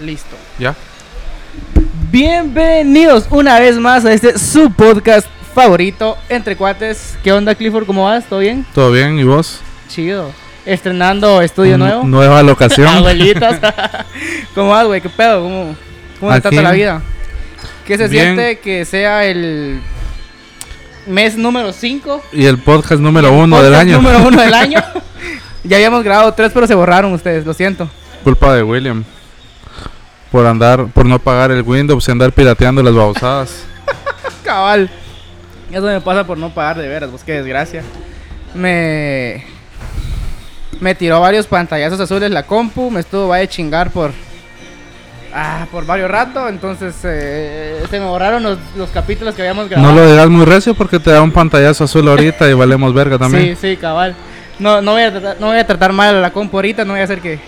Listo. ¿Ya? Bienvenidos una vez más a este su podcast favorito, Entre Cuates. ¿Qué onda, Clifford? ¿Cómo vas? ¿Todo bien? ¿Todo bien? ¿Y vos? Chido. Estrenando estudio nuevo. Nueva locación. Abuelitas. ¿Cómo vas, güey? ¿Qué pedo? ¿Cómo, cómo te trata la vida? ¿Qué se Bien. siente que sea el mes número 5? y el podcast número uno del año. número uno del año. ya habíamos grabado tres, pero se borraron ustedes, lo siento. Culpa de William. Por andar, por no pagar el Windows y andar pirateando las babosadas. Cabal. Eso me pasa por no pagar de veras, vos qué desgracia. Me. Me tiró varios pantallazos azules la compu, me estuvo va a chingar por. Ah, por varios rato, entonces eh, se me borraron los, los capítulos que habíamos grabado. No lo digas muy recio porque te da un pantallazo azul ahorita y valemos verga también. Sí, sí, cabal. No, no, voy a tratar, no voy a tratar mal a la compu ahorita, no voy a hacer que,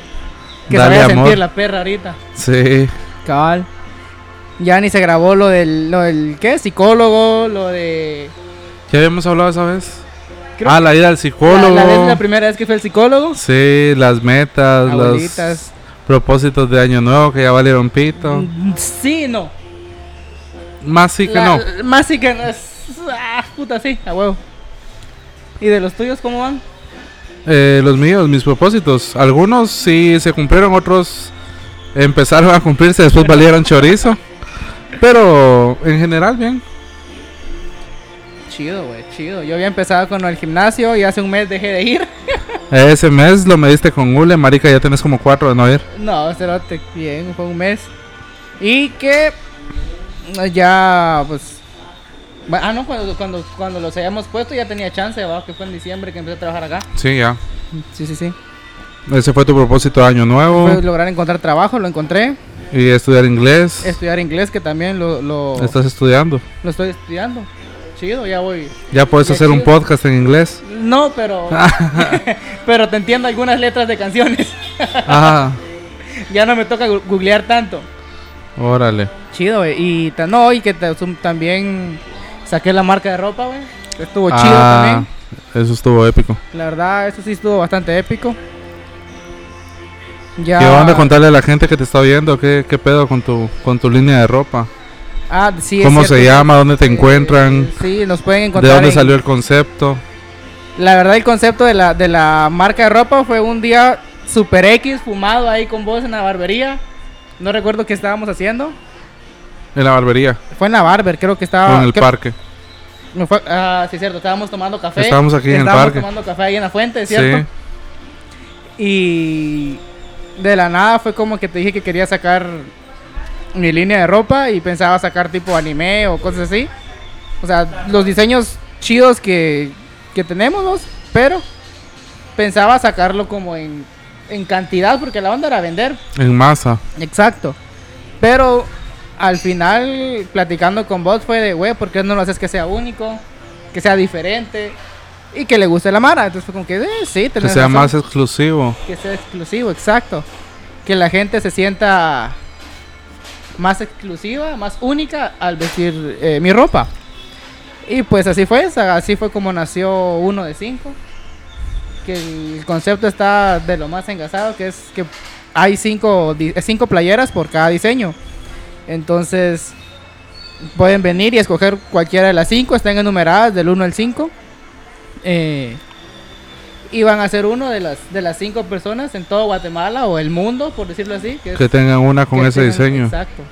que se Dale vaya a sentir la perra ahorita. Sí. Cabal. Ya ni se grabó lo del, lo del ¿qué? Psicólogo, lo de... ¿Ya habíamos hablado esa vez? creo ah, la ida al psicólogo. la vez la primera vez que fue el psicólogo. Sí, las metas, los propósitos de año nuevo que ya valieron pito. Mm, Sí, no. Más sí que La- no. Más sí que no. es- Ah, puta, sí, a huevo. ¿Y de los tuyos cómo van? Eh, los míos, mis propósitos. Algunos sí se cumplieron, otros empezaron a cumplirse, después valieron chorizo. Pero en general, bien. Chido, güey, chido. Yo había empezado con el gimnasio y hace un mes dejé de ir. Ese mes lo mediste con Ule, marica, ya tenés como cuatro de no ir. No, cerote, bien, fue un mes. Y que ya, pues... Ah, no, cuando, cuando, cuando los hayamos puesto ya tenía chance, ¿va? que fue en diciembre que empecé a trabajar acá. Sí, ya. Sí, sí, sí. Ese fue tu propósito de año nuevo. Fue lograr encontrar trabajo, lo encontré. Y estudiar inglés. Estudiar inglés, que también lo, lo, Estás estudiando. lo estoy estudiando. Chido, ya voy. Ya puedes hacer un podcast en inglés. No, pero... pero te entiendo algunas letras de canciones. Ah, ya no me toca googlear tanto. órale. Chido. Y no, y que también saqué la marca de ropa, güey. Estuvo chido Ah, también. Eso estuvo épico. La verdad, eso sí estuvo bastante épico. Ya. ¿Qué onda contarle a la gente que te está viendo? ¿Qué, qué pedo con tu, con tu línea de ropa? Ah, sí, ¿Cómo se llama? ¿Dónde te eh, encuentran? Sí, nos pueden ¿De encontrar. dónde en- salió el concepto? La verdad, el concepto de la, de la marca de ropa fue un día super X, fumado ahí con vos en la barbería. No recuerdo qué estábamos haciendo. En la barbería, Fue en la barber, creo que o estaba. en el creo- parque. no fue- ah, sí, cierto, estábamos tomando café. Estábamos aquí en el Estábamos parque. tomando café ahí en la fuente, ¿cierto? Sí. Y de la nada fue como que te dije que quería sacar mi línea de ropa y pensaba sacar tipo anime o cosas así. O sea, los diseños chidos que, que tenemos, ¿no? pero pensaba sacarlo como en, en cantidad porque la onda era vender. En masa. Exacto. Pero al final, platicando con vos, fue de, güey, ¿por qué no lo haces que sea único? Que sea diferente y que le guste la mara. Entonces fue como que, eh, sí, Que sea razón más exclusivo. que sea exclusivo, exacto. Que la gente se sienta más exclusiva, más única al vestir eh, mi ropa. Y pues así fue, así fue como nació uno de cinco. Que el concepto está de lo más engasado, que es que hay cinco, eh, cinco playeras por cada diseño. Entonces pueden venir y escoger cualquiera de las cinco, están enumeradas del 1 al 5. Eh, y van a ser uno de las de las cinco personas en todo Guatemala o el mundo, por decirlo así. Que, es- tengan una con ese tengan- diseño. Exacto.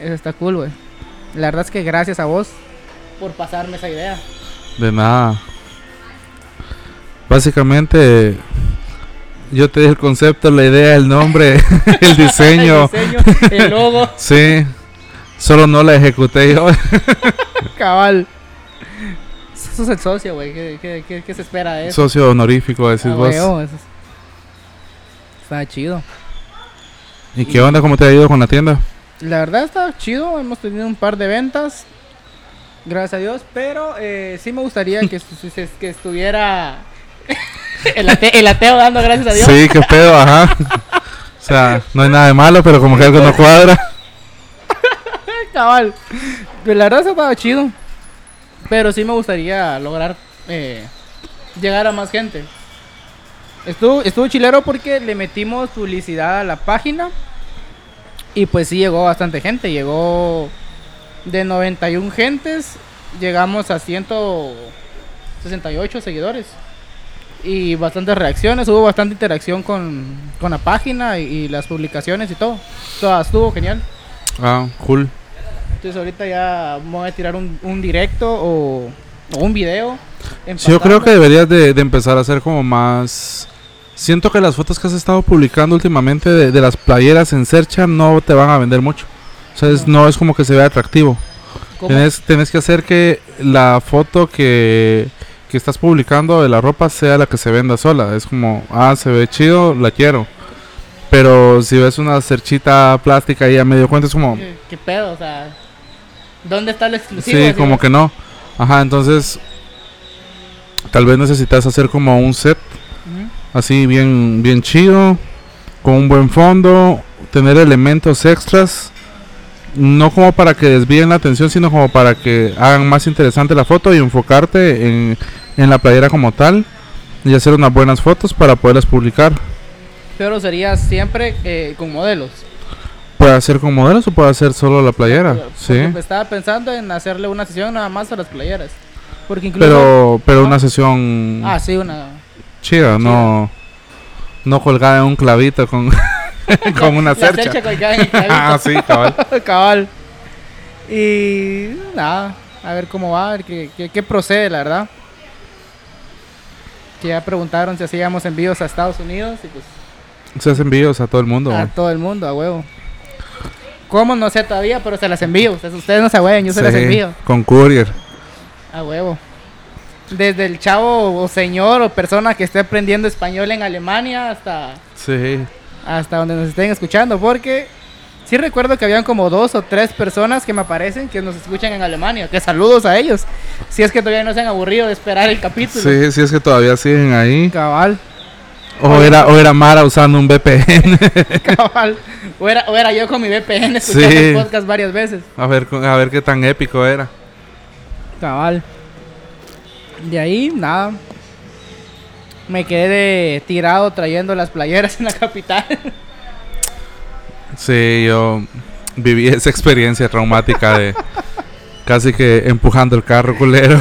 Eso está cool, güey. La verdad es que gracias a vos por pasarme esa idea. De nada. Básicamente, yo te di el concepto, la idea, el nombre, el diseño. el diseño, el logo, Sí. Solo no la ejecuté yo. cabal. Eso es el socio, güey. ¿Qué, qué, qué- qué se espera de eso? Socio honorífico, decís Ah, vos. huevo, eso es- Está chido. ¿Y qué onda? ¿Cómo te ha ido con la tienda? La verdad está chido, hemos tenido un par de ventas, gracias a Dios, pero eh, sí me gustaría que estuviera el, ate- el ateo dando gracias a Dios. Sí, qué pedo, ajá. O sea, no hay nada de malo, pero como que algo no cuadra. Cabal. La verdad se ha estado chido, pero sí me gustaría lograr eh, llegar a más gente. Estuvo, estuvo chilero porque le metimos publicidad a la página Y pues sí llegó bastante gente, llegó de 91 gentes, llegamos a 168 seguidores. Y bastantes reacciones, hubo bastante interacción con, con la página y, y las publicaciones y todo. Todo estuvo genial. Ah, cool. Entonces ahorita ya voy a tirar un, un directo o, o un video. Sí, yo creo que deberías de, de empezar a hacer como más... Siento que las fotos que has estado publicando últimamente de, de las playeras en Searcha no te van a vender mucho. O sea, es- no es como que se vea atractivo. Tienes, tienes que hacer que la foto que, que estás publicando de la ropa sea la que se venda sola. Es como, ah, se ve chido, la quiero. Pero si ves una cerchita plástica ahí a medio cuenta, es como, ¿Qué, qué pedo? O sea, ¿dónde está lo exclusivo? sí, como que no. Ajá, entonces, tal vez necesitas hacer como un set así bien, bien chido, con un buen fondo, tener elementos extras, no como para que desvíen la atención, sino como para que hagan más interesante la foto y enfocarte en, en la playera como tal y hacer unas buenas fotos para poderlas publicar. Pero sería siempre eh, con modelos. Puede hacer con modelos o puede hacer solo la playera, sí. estaba pensando en hacerle una sesión nada más a las playeras. Porque incluso... Pero, pero ¿no? una sesión Ah, sí, una... chida, no, no colgada en un clavito con, con una La cercha. cercha colgada en el clavito. ah, sí, cabal. Cabal. Y nada, a ver cómo va, a ver qué, qué- qué procede, la verdad. Que ya preguntaron si hacíamos envíos a Estados Unidos y pues Se hacen envíos a todo el mundo. a todo el mundo, a huevo. ¿Cómo? No sé todavía, pero se las envío. Ustedes, no se hueven, yo se las envío. Con courier. A huevo. Desde el chavo o señor o persona que esté aprendiendo español en Alemania hasta, Sí. hasta donde nos estén escuchando. Porque sí recuerdo que habían como dos o tres personas que me aparecen que nos escuchan en Alemania. Que saludos a ellos. Si es que todavía no se han aburrido de esperar el capítulo. Sí, sí es que todavía siguen ahí. Cabal, O era, o era Mara usando un VPN. cabal. O era, o era yo con mi VPN escuchando Sí. el podcast varias veces. a ver, a ver qué tan épico era. Cabal. De ahí, nada. Me quedé tirado trayendo las playeras en la capital. Sí, yo viví esa experiencia traumática de casi que empujando el carro culero.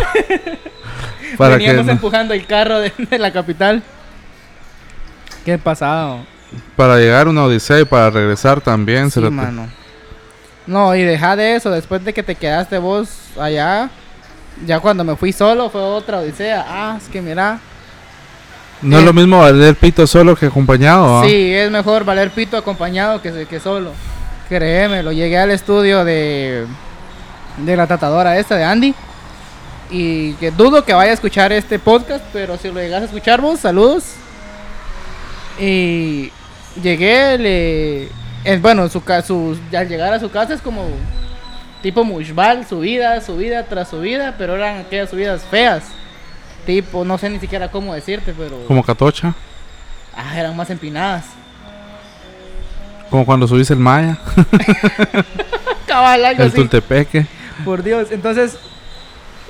para que Veníamos no- empujando el carro de, de la capital. Qué pasado. para llegar una odisea y para regresar también. Sí, cerote. mano. No, y deja de eso. Después de que te quedaste vos allá, ya cuando me fui solo fue otra odisea. Ah, es que mira. No es Eh. lo mismo valer pito solo que acompañado. ¿ah? Sí, es mejor valer pito acompañado que, que solo. Créeme, lo llegué al estudio de, de la tratadora esta de Andy. Y que dudo que vaya a escuchar este podcast, pero si lo llegas a escuchar vos, saludos. Y llegué, le... eh, bueno, su, su, al llegar a su casa es como tipo Mushbal, subida, subida tras subida, pero eran aquellas subidas feas. Tipo, no sé ni siquiera cómo decirte, pero... Como Catocha. Ah, eran más empinadas. Como cuando subiste el Maya, Cabal, algo el así. Tultepeque. Por Dios. Entonces,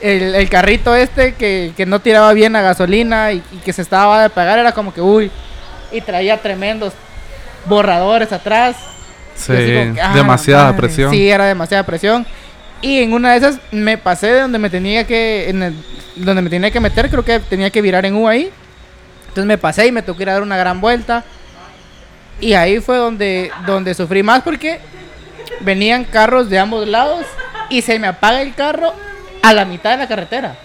el, el carrito este que, que no tiraba bien la gasolina y, y que se estaba de pagar era como que, uy. Y traía tremendos borradores atrás. Sí, como ah, demasiada madre. presión. Sí, era demasiada presión. Y en una de esas me pasé de donde me tenía que. En el- donde me tenía que meter, creo que tenía que virar en U ahí. Entonces me pasé y me tocó ir a dar una gran vuelta. Y ahí fue donde, donde sufrí más porque venían carros de ambos lados y se me apaga el carro a la mitad de la carretera.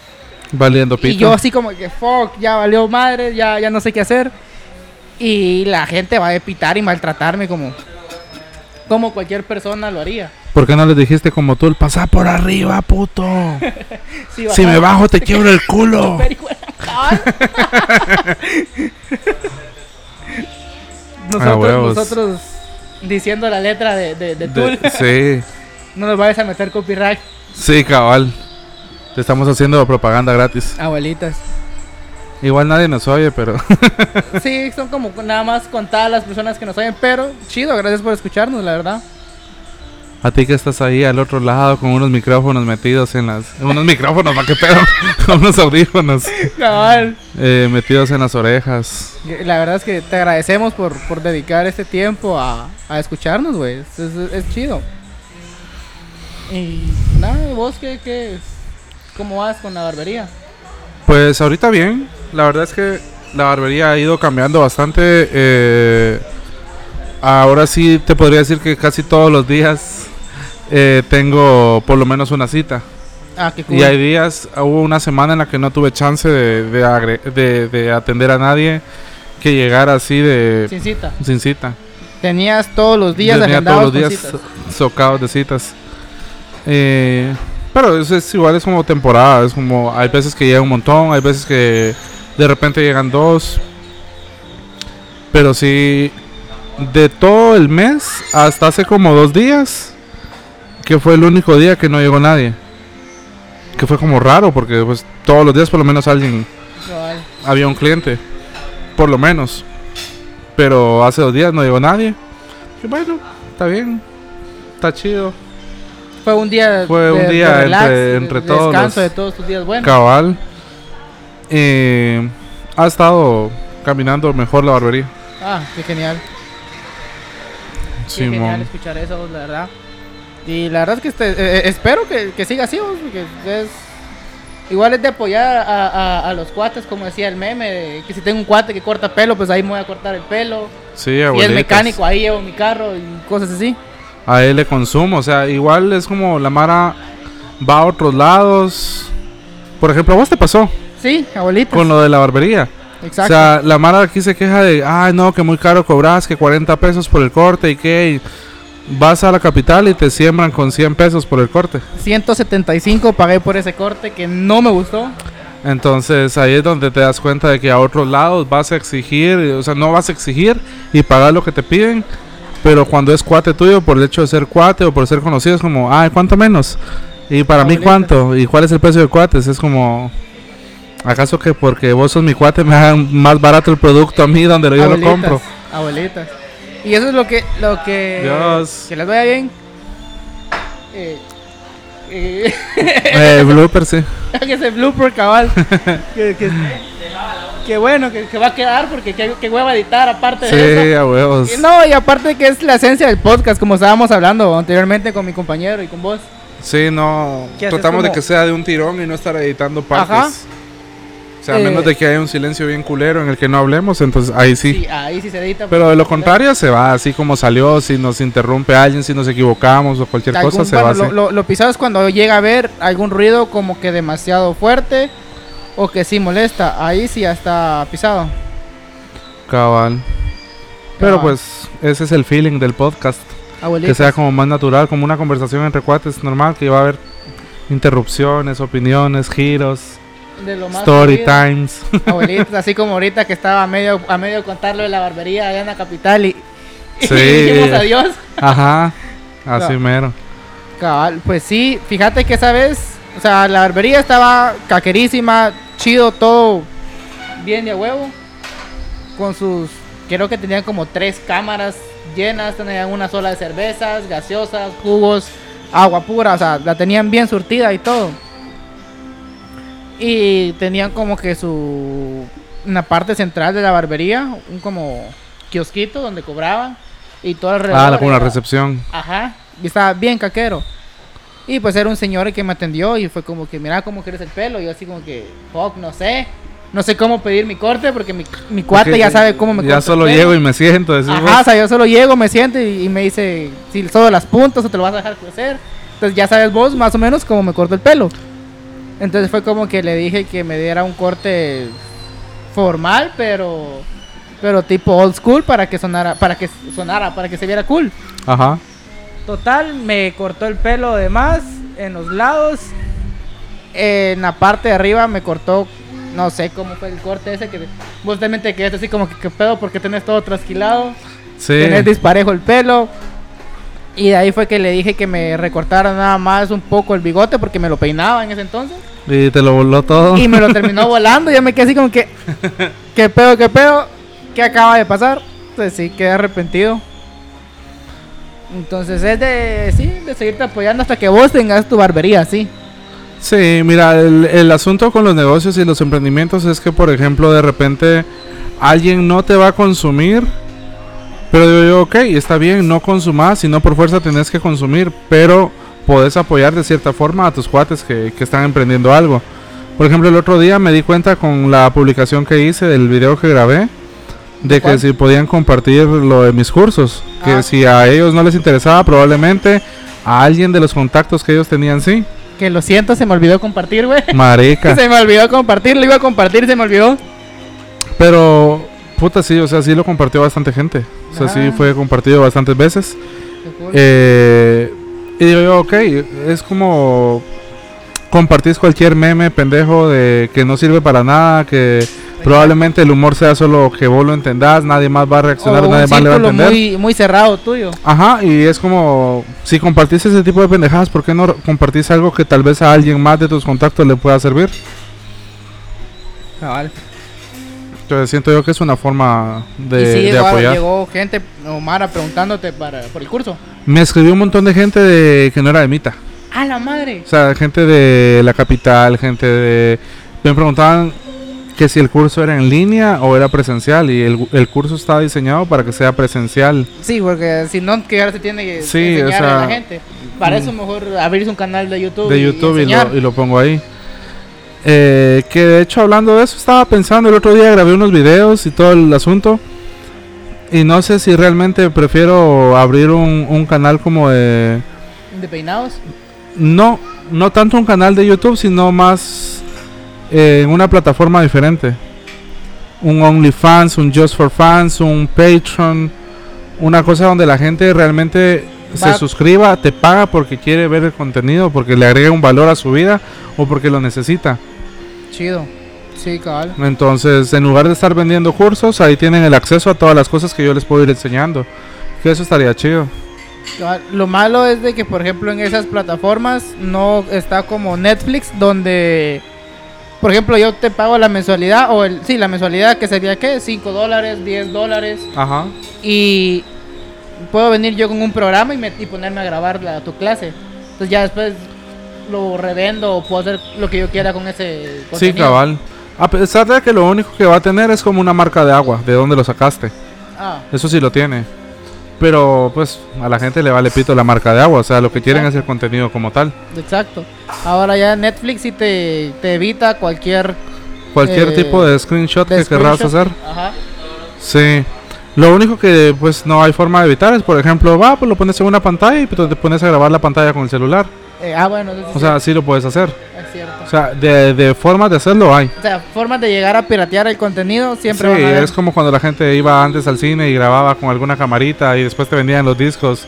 Valiendo pito. Y yo así como que, fuck, ya valió madre, ya, ya no sé qué hacer. Y la gente va a pitar y maltratarme como, como cualquier persona lo haría. ¿Por qué no les dijiste como tú, el pasá por arriba, puto? Sí, si me bajo te quiebro el culo. Ah, nosotros, huevos. nosotros diciendo la letra de, de, de De- Tool. sí, No nos vayas a meter copyright, sí, cabal. Te estamos haciendo propaganda gratis. abuelitas. Igual nadie nos oye, pero Sí, son como nada más contadas las personas que nos oyen, pero chido, gracias por escucharnos, la verdad. A ti que estás ahí al otro lado con unos micrófonos metidos en las... Unos micrófonos, ¿para qué pedo? Con unos audífonos Cabal. eh, metidos en las orejas. La verdad es que te agradecemos por, por dedicar este tiempo a, a escucharnos, güey. Es, es- es chido. Y nada, vos qué, qué, cómo vas con la barbería? Pues ahorita bien. La verdad es que la barbería ha ido cambiando bastante. eh, ahora sí te podría decir que casi todos los días eh, tengo por lo menos una cita. Ah, qué cool. Y hay días, hubo una semana en la que no tuve chance de, de, agre- de- de atender a nadie que llegara así de Sin cita. sin cita. Tenías todos los días Tenía todos los días citas. socados de citas. Eh, pero eso es igual, es como temporada. Es como, hay veces que llega un montón, hay veces que de repente llegan dos. Pero sí, de todo el mes hasta hace como dos días, que fue el único día que no llegó nadie. Que fue como raro, porque pues todos los días por lo menos alguien, había un cliente. Por lo menos. Pero hace dos días no llegó nadie. Y bueno, está bien. Está chido. Fue un día Fue un día entre- entre de todos descanso los- de todos tus días buenos. Cabal. Eh, ha estado caminando mejor la barbería. Ah, qué genial. Qué genial escuchar eso, la verdad. Y la verdad es que este, eh, eh, espero que, que siga así, porque es... Igual es de apoyar a, a- a los cuates, como decía el meme, de que si tengo un cuate que corta pelo, pues ahí me voy a cortar el pelo. Sí, Si es abuelitas. mecánico, ahí llevo mi carro y cosas así. A él le consumo. O sea, igual es como la Mara va a otros lados. Por ejemplo, a vos te pasó Sí, abuelitas. con lo de la barbería. Exacto. O sea, la Mara aquí se queja de, ay no, que muy caro cobras, que 40 pesos por el corte y que vas a la capital y te siembran con 100 pesos por el corte. 175 pagué por ese corte que no me gustó. Entonces ahí es donde te das cuenta de que a otros lados vas a exigir, o sea, no vas a exigir y pagar lo que te piden, pero cuando es cuate tuyo, por el hecho de ser cuate o por ser conocido, es como, ay, ¿cuánto menos? Y para mí. ¿cuánto? ¿Y cuál es el precio de cuates? Es como, ¿acaso que porque vos sos mi cuate me hagan más barato el producto a mí donde yo lo compro? Abuelitas. Y eso es lo que, lo que, Dios. que les vaya bien. Eh, eh, Eh, blooper, sí. que ese blooper cabal. que, que- que bueno, que, que va a quedar porque qué hueva editar aparte Sí, de eso. a huevos. Y no, y aparte que es la esencia del podcast, como estábamos hablando anteriormente con mi compañero y con vos. Sí, no. ¿Qué haces Tratamos de que sea de un tirón y no estar editando partes. Ajá. Sea, a Eh, menos de que haya un silencio bien culero en el que no hablemos, entonces ahí sí. Sí, ahí sí se edita. Pero de lo contrario se va así como salió, si nos interrumpe alguien, si nos equivocamos o cualquier cosa se va así. lo, lo, lo pisado es cuando llega a ver algún ruido como que demasiado fuerte o que sí molesta. Ahí sí ya está pisado. Cabal. Pero Cabal. pues ese es el feeling del podcast, que sea como más natural, como una conversación entre cuates normal, que va a haber interrupciones, opiniones, giros, de lo más story times. Así como ahorita que estaba a medio, a medio contarlo de la barbería allá en la capital y, dijimos adiós. Ajá, así No. mero. Cabal, pues sí, fíjate que esa vez, o sea, la barbería estaba caquerísima, chido, todo bien de huevo. Con sus, creo que tenían como tres cámaras llenas, tenían una sola de cervezas, gaseosas, jugos, agua pura, o sea, la tenían bien surtida y todo. Y tenían como que su, una parte central de la barbería, un como kiosquito donde cobraban y todo alrededor. Ah, la, como una era- recepción. Ajá, y estaba bien caquero. Y pues era un señor que me atendió y fue como que, mira cómo quieres el pelo. Y yo así como que, fuck, no sé. No sé cómo pedir mi corte porque mi, mi cuate Porque ya sabe cómo me Ya el solo pelo. llego y me siento. decís Ajá, vos. o sea, yo solo llego, me siento y, y me dice si solo las puntas o te lo vas a dejar crecer. Entonces ya sabes vos más o menos cómo me corto el pelo. Entonces fue como que le dije que me diera un corte formal, pero pero tipo old school para que sonara, para que sonara, para que se viera cool. Ajá. Total, me cortó el pelo de más en los lados. En la parte de arriba me cortó, no sé cómo fue el corte ese que vos también te quedaste así como que qué pedo porque tenés todo trasquilado, Sí. tenés disparejo el pelo. Y de ahí fue que le dije que me recortara nada más un poco el bigote porque me lo peinaba en ese entonces. Y te lo voló todo. Y me lo terminó volando. Yo me quedé así como que, ¿qué pedo, qué pedo? ¿Qué acaba de pasar? Pues sí, quedé arrepentido. Entonces es de, sí, de seguirte apoyando hasta que vos tengas tu barbería, sí. Sí, mira, el, el asunto con los negocios y los emprendimientos es que, por ejemplo, de repente alguien no te va a consumir, pero digo yo, ok, está bien, no consumas, si no por fuerza tenés que consumir, pero podés apoyar de cierta forma a tus cuates que, que están emprendiendo algo. Por ejemplo, el otro día me di cuenta con la publicación que hice del video que grabé, de que si podían compartir lo de mis cursos, que Ah. si a ellos no les interesaba, probablemente a alguien de los contactos que ellos tenían sí. Que lo siento, se me olvidó compartir, güey. Marica. Se me olvidó compartir, lo iba a compartir se me olvidó. Pero, puta, sí, o sea, sí lo compartió bastante gente. O sea, sí Ah. fue compartido bastantes veces. Cool. Eh, y digo yo, ok, es como compartís cualquier meme pendejo de que no sirve para nada, que probablemente el humor sea solo que vos lo entendás, nadie más va a reaccionar, O nadie más le va a entender. muy, muy cerrado tuyo. Ajá, y es como, si compartís ese tipo de pendejadas, ¿por qué no compartís algo que tal vez a alguien más de tus contactos le pueda servir? Cabal. Entonces siento yo que es una forma de, y sí, de llegó, apoyar. llegó gente, Omara, preguntándote para, por el curso. Me escribió un montón de gente de que no era de Mita. ¡A la madre! O sea, gente de la capital, gente de... Me preguntaban que si el curso era en línea o era presencial y el, el curso estaba diseñado para que sea presencial. Sí, porque si no, que ahora se tiene que Sí, enseñar o sea, a la gente. Para eso mm. mejor abrirse un canal de YouTube. de y YouTube y, enseñar. lo, y lo pongo ahí. Eh, que de hecho hablando de eso estaba pensando el otro día grabé unos videos y todo el asunto y no sé si realmente prefiero abrir un, un canal como de de peinados. no no tanto un canal de YouTube sino más eh, en una plataforma diferente. Un OnlyFans un Just for Fans un Patreon una cosa donde la gente realmente se suscriba te paga porque quiere ver el contenido porque le agrega un valor a su vida o porque lo necesita Chido. Sí, cabal. entonces, en lugar de estar vendiendo cursos, ahí tienen el acceso a todas las cosas que yo les puedo ir enseñando. Que eso estaría chido. Lo malo es de que, por ejemplo, en esas plataformas no está como Netflix, donde, por ejemplo, yo te pago la mensualidad, o el, sí, la mensualidad que sería, ¿qué? 5 dólares, 10 dólares, Ajá. y puedo venir yo con un programa y, me- y ponerme a grabar la, tu clase. Entonces ya después lo revendo o puedo hacer lo que yo quiera con ese Sí, contenido. cabal. A pesar de que lo único que va a tener es como una marca de agua, de dónde lo sacaste. Ah, Eso sí lo tiene. Pero pues a la gente le vale pito la marca de agua. O sea, lo que quieren es el contenido como tal. exacto. Ahora ya Netflix sí te, te evita cualquier... Cualquier Eh, tipo de screenshot de que querrás screenshot. hacer. Ajá. Sí. Lo único que pues no hay forma de evitar es, por ejemplo, va, pues lo pones en una pantalla y pues, te pones a grabar la pantalla con el celular. Eh, ah, bueno, O sea, sí lo puedes hacer. es cierto. O sea, de, de formas de hacerlo hay. O sea, formas de llegar a piratear el contenido siempre sí, van a haber. es como cuando la gente iba antes al cine y grababa con alguna camarita y después te vendían los discos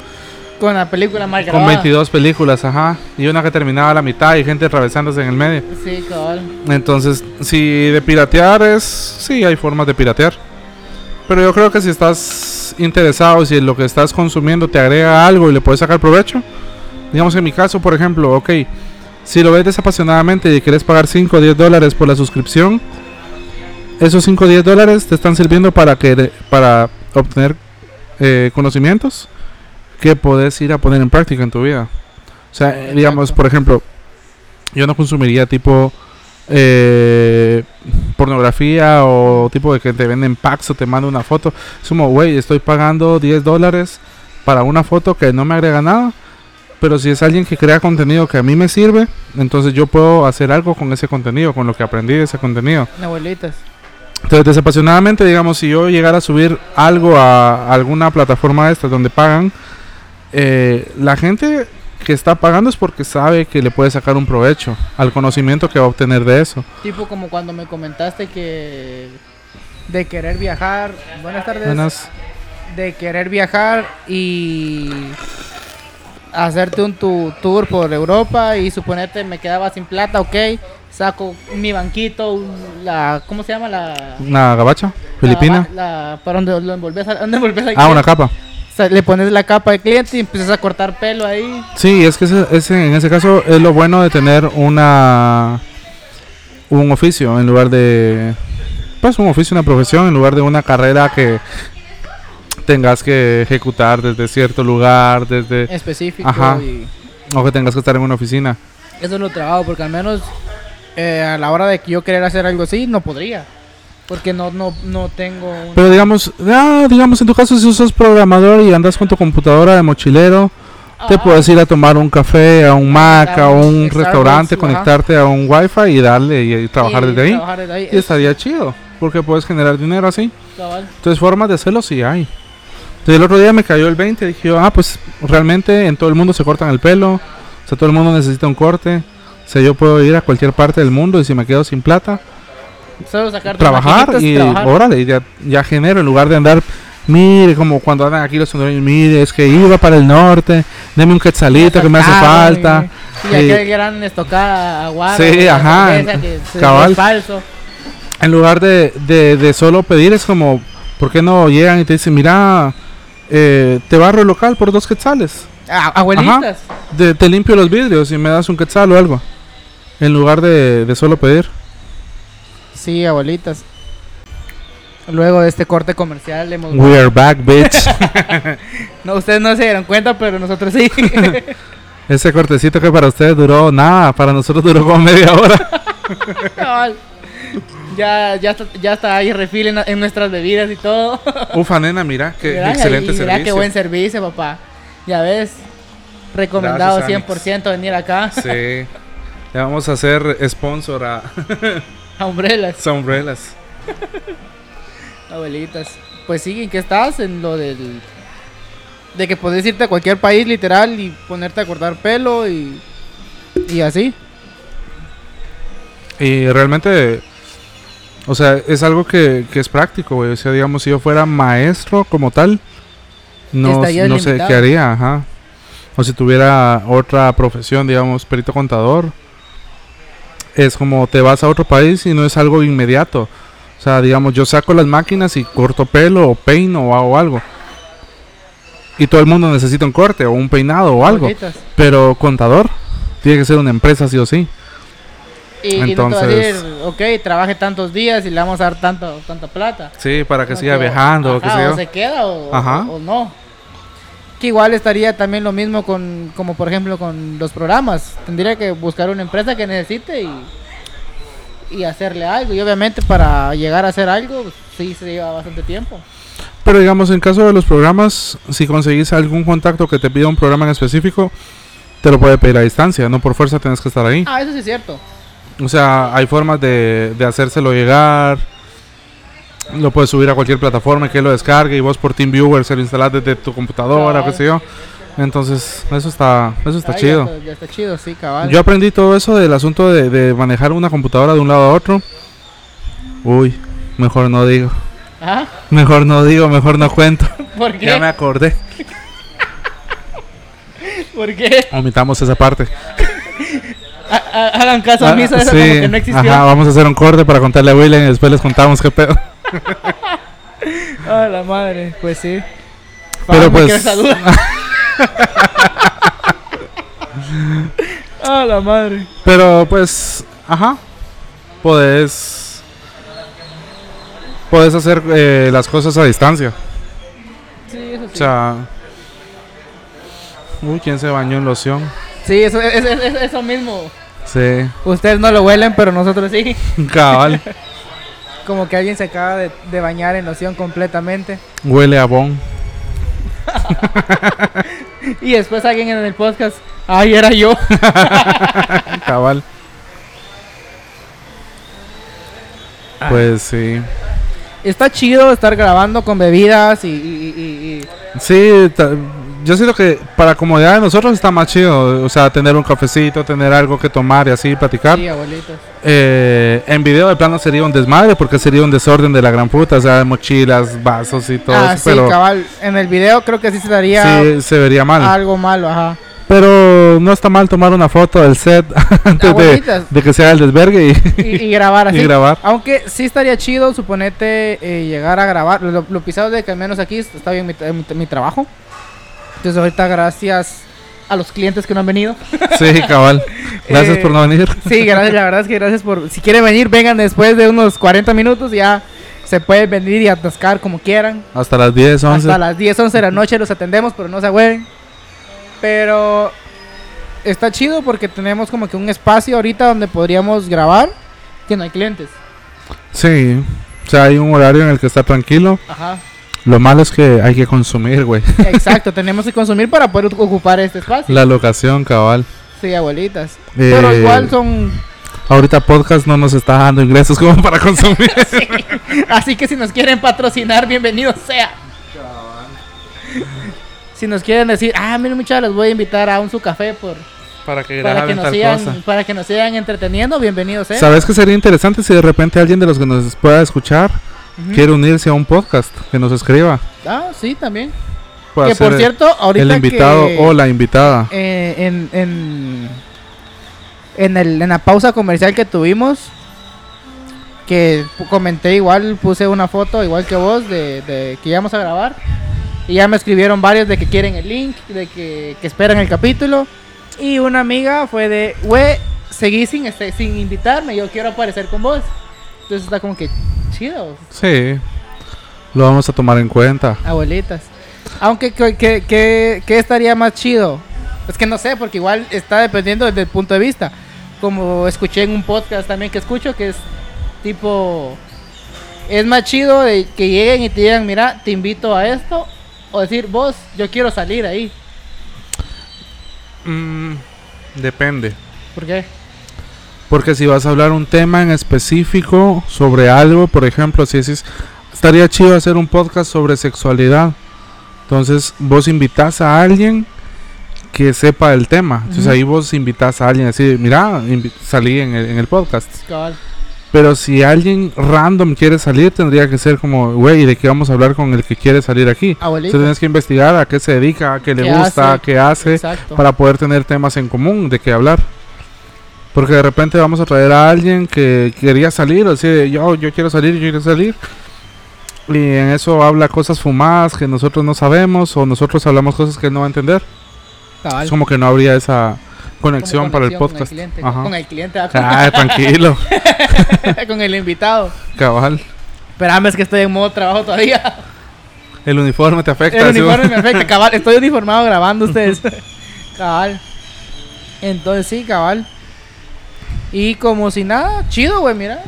con la película mal con grabada. 22 películas, ajá. Y una que terminaba a la mitad y gente atravesándose en el medio. Sí, cabal. Entonces, si de piratear es... Sí, hay formas de piratear. Pero yo creo que si estás interesado, si lo que estás consumiendo te agrega algo y le puedes sacar provecho. Digamos en mi caso, por ejemplo, ok. Si lo ves desapasionadamente y quieres pagar 5 o 10 dólares por la suscripción, esos 5 o 10 dólares te están sirviendo para, que, para obtener eh, conocimientos que puedes ir a poner en práctica en tu vida. O sea, eh, digamos, por ejemplo, yo no consumiría tipo eh, pornografía o tipo de que te venden packs o te manda una foto. Es como, güey, estoy pagando 10 dólares para una foto que no me agrega nada. Pero si es alguien que crea contenido que a mí me sirve, entonces yo puedo hacer algo con ese contenido, con lo que aprendí de ese contenido. Abuelitas. Entonces, desapasionadamente, digamos, si yo llegara a subir algo a alguna plataforma de estas donde pagan, eh, la gente que está pagando es porque sabe que le puede sacar un provecho al conocimiento que va a obtener de eso. Tipo como cuando me comentaste que de querer viajar. Buenas tardes. Buenas. De querer viajar y hacerte un tu tour por Europa y suponete me quedaba sin plata, ok. Saco mi banquito, la ¿cómo se llama la Una gabacha filipina. La, la- para donde lo envolves, ¿dónde envolves Ah, una capa. Le pones la capa al cliente y empiezas a cortar pelo ahí. Sí, es que ese, ese- en ese caso es lo bueno de tener una un oficio en lugar de pues un oficio, una profesión en lugar de una carrera que tengas que ejecutar desde cierto lugar, desde Específico. Ajá. Y o que tengas que estar en una oficina. eso es lo trabajo, porque al menos eh, a la hora de que yo querer hacer algo así, no podría. Porque no, no, no tengo un... Pero digamos, ah, digamos en tu caso si sos programador y andas con tu computadora de mochilero, te puedes ir a tomar un café, a un Mac, a un restaurante, ajá. conectarte a un Wi-Fi y darle y, y trabajar y desde ahí. trabajar desde ahí. Y estaría chido, porque puedes generar dinero así. Cabal. Entonces, formas de hacerlo sí hay. Entonces, el otro día me cayó el 20 y dije, yo, ah, pues realmente en todo el mundo se cortan el pelo. O sea, todo el mundo necesita un corte. O sea, yo puedo ir a cualquier parte del mundo y si me quedo sin plata, Solo sacar tus trabajar y trabajar. órale, ya, ya genero en lugar de andar, mire, como cuando andan aquí los hondureños, mire, es que iba para el norte, deme un quetzalito que me hace falta. Y, y y- aquel gran estocada aguado. Sí, ajá, que cabal. es falso. En lugar de, de, de solo pedir, es como, ¿por qué no llegan y te dicen, mira, eh, te barro el local por dos quetzales? Ah, abuelitas. De- te limpio los vidrios y me das un quetzal o algo. En lugar de, de solo pedir. Sí, abuelitas. Luego de este corte comercial hemos... We are back, bitch. No, ustedes no se dieron cuenta, pero nosotros sí. Ese cortecito que para ustedes duró nada, para nosotros duró como media hora. Ya, ya, está, ya está ahí refil en, en nuestras bebidas y todo. Ufa, nena, mira, qué excelente y mira servicio. qué buen servicio, papá. Ya ves. Recomendado Gracias, 100% venir acá Sí. Le vamos a hacer sponsor a a Umbrellas, Sombrelas. abuelitas. Pues sí, ¿en qué estás? En lo del... De que podés irte a cualquier país literal y ponerte a cortar pelo y... Y así. Y realmente, o sea, es algo que, que es práctico, güey. O sea, digamos, si yo fuera maestro como tal, no, no sé qué haría, ajá. O si tuviera otra profesión, digamos, perito contador, es como te vas a otro país y no es algo inmediato. O sea, digamos, yo saco las máquinas y corto pelo o peino o hago algo. Y todo el mundo necesita un corte o un peinado o algo. Pero contador tiene que ser una empresa sí o sí. Y, y no te va a Entonces- decir, ok, trabaje tantos días y le vamos a dar tanto, tanta plata. Sí, para que No, siga que- viajando o ajá, sé yo. o se queda o, Ajá. o- o no. Que igual estaría también lo mismo con, como por ejemplo con los programas. Tendría que buscar una empresa que necesite y, y hacerle algo. Y obviamente para llegar a hacer algo, sí se lleva bastante tiempo. Pero digamos, en caso de los programas, si conseguís algún contacto que te pida un programa en específico, te lo puede pedir a distancia, no por fuerza tienes que estar ahí. Ah, eso sí es cierto. O sea, hay formas de, de hacérselo llegar. Lo puedes subir a cualquier plataforma y que lo descargue y vos por TeamViewer se lo instalás desde tu computadora, qué sé yo. Entonces, eso está, eso está ya chido. está- Ya, está chido, sí, cabal. Yo aprendí todo eso del asunto de, de manejar una computadora de un lado a otro. Uy, mejor no digo. ¿Ah? Mejor no digo, mejor no cuento. ¿Por qué? Ya me acordé. ¿Por qué? Omitamos esa parte. Ha- ha- Hagan caso a mí, eso Ah, como que no existió. Ajá, vamos a hacer un corte para contarle a William y después les contamos qué pedo. Ah, la madre, pues sí. Pero Ah, pues- esa duda. ah, la madre. Pero pues, ajá. Podés. Podés hacer eh, las cosas a distancia. Sí, eso sí. O sea. Uy, ¿quién se bañó en loción? Sí, eso, es, es- es- eso mismo. Sí, Ustedes no lo huelen, pero nosotros sí. cabal. Como que alguien se acaba de, de bañar en loción completamente. Huele a bon. Y después alguien en el podcast, ay, era yo. Cabal. Pues sí. Está chido estar grabando con bebidas y... y- y- y- Sí, yo siento que para comodidad de nosotros está más chido. O sea, tener un cafecito, tener algo que tomar y así platicar. Sí, abuelitos. Eh, en video de plano sería un desmadre porque sería un desorden de la gran puta. O sea, mochilas, vasos y todo Ah, eso. sí, pero cabal. En el video creo que sí se daría sí se vería mal. algo malo, ajá. Pero no está mal tomar una foto del set antes de, que sea el desvergue y, Y, y grabar así. y grabar. Aunque sí estaría chido, suponete, eh, llegar a grabar. Lo, lo pisado de que al menos aquí está bien mi, mi- mi trabajo. Entonces ahorita gracias a los clientes que no han venido. Sí, cabal. Gracias Eh, por no venir. Sí, gracias, la verdad es que gracias por... Si quieren venir, vengan después de unos 40 minutos, ya Se pueden venir y atascar como quieran. Hasta las 10, 11. Hasta las 10, 11 de la noche los atendemos, pero no se hueven. Pero está chido porque tenemos como que un espacio ahorita donde podríamos grabar que no hay clientes. Sí. O sea, hay un horario en el que está tranquilo. Ajá. Lo malo es que hay que consumir, güey. Exacto, tenemos que consumir para poder ocupar este espacio. La locación, cabal. Sí, abuelitas. Pero Eh, igual son... Ahorita podcast no nos está dando ingresos como para consumir. Sí. Así que si nos quieren patrocinar, bienvenido sea. Si nos quieren decir, ah, miren muchachos, los voy a invitar a un su café por, para que para, que nos sigan, cosa. para que nos sigan entreteniendo, bienvenido sea. ¿Sabes qué sería interesante si de repente alguien de los que nos pueda escuchar Ujú. quiere unirse a un podcast? Que nos escriba. Ah, sí, también. Que por cierto, ahorita el invitado que, o la invitada. eh, en, en, en, el, en la pausa comercial que tuvimos, que comenté igual, puse una foto igual que vos de, de que íbamos a grabar. Y ya me escribieron varios de que quieren el link, de que, que esperan el capítulo. Y una amiga fue de, güey, seguí sin, este, sin invitarme, yo quiero aparecer con vos. Entonces está como que chido, Sí. Lo vamos a tomar en cuenta. abuelitas. Aunque, ¿qué, qué, qué- qué estaría más chido? Es que no sé, porque igual está dependiendo desde el punto de vista. Como escuché en un podcast también que escucho, que es tipo... Es más chido de que lleguen y te digan, mira, te invito a esto. O decir, vos, yo quiero salir ahí. Mm, depende. ¿Por qué? Porque si vas a hablar un tema en específico sobre algo, por ejemplo, si decís, estaría chido hacer un podcast sobre sexualidad. Entonces vos invitas a alguien que sepa el tema. Entonces Ujú. ahí vos invitas a alguien así, mira, invi- salí en el, en el podcast. Cabal. Pero si alguien random quiere salir, tendría que ser como, güey, ¿de qué vamos a hablar con el que quiere salir aquí? Entonces tienes que investigar a qué se dedica, a qué le ¿Qué gusta, hace? qué hace, Exacto. para poder tener temas en común de qué hablar. Porque de repente vamos a traer a alguien que quería salir, o sea, yo, yo quiero salir, yo quiero salir. Y en eso habla cosas fumadas que nosotros no sabemos, o nosotros hablamos cosas que él no va a entender. Cabal. Es como que no habría esa conexión Como para el conexión podcast. Con el cliente, Ajá. con el, cliente ah, con- Ah, tranquilo, con el invitado. cabal. Espérame, es que estoy en modo trabajo todavía. El uniforme te afecta. El ¿sí? uniforme me afecta, cabal. Estoy uniformado grabando ustedes. cabal. Entonces sí, cabal. Y como si nada, chido, güey, mira.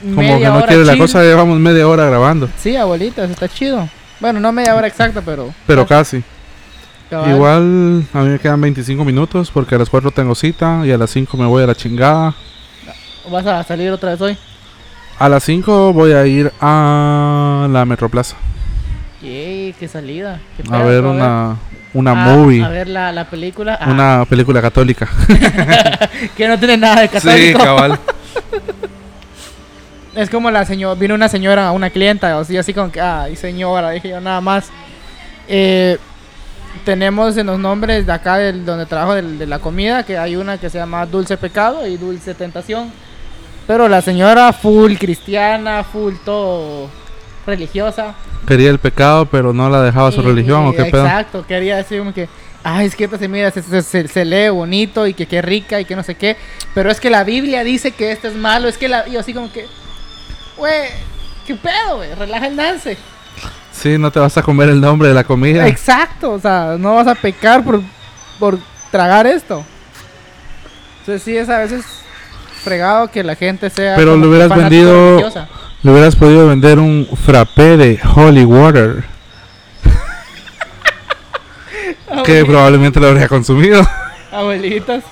Como Media que no hora quiere la cosa, llevamos media hora grabando. Sí, abuelitas, está chido. Bueno, no media hora exacta, pero. Pero casi. cabal. Igual a mí me quedan 25 minutos porque a las 4 tengo cita y a las 5 me voy a la chingada. ¿Vas a salir otra vez hoy? A las 5 voy a ir a la Metroplaza Yay, qué salida. Qué a pedo, ver ¿no? una, una Ah, movie, A ver la, la película. Ah, una película católica. que no tiene nada de católico. cabal. Es como la señora, vino una señora, una clienta, o sea, así como que, ay señora, dije yo nada más. Eh, tenemos en los nombres de acá del, donde trabajo del- de la comida, que hay una que se llama Dulce Pecado y Dulce Tentación. Pero la señora full cristiana, full todo religiosa. Quería el pecado, pero no la dejaba su Y- religión y- o qué pedo. Exacto, quería decir como que, ay, es que esta se mira, se, se- lee bonito y que qué rica y que no sé qué. Pero es que la Biblia dice que esto es malo, es que la, y yo así como que, güey, qué pedo, güey, relaja el dance. Sí, no te vas a comer el nombre de la comida. Exacto, o sea, no vas a pecar por, por tragar esto. Entonces sí es a veces fregado que la gente sea Pero le hubieras vendido- religiosa. Le hubieras podido vender un frappé de Holy Water que probablemente lo habría consumido. Abuelitas.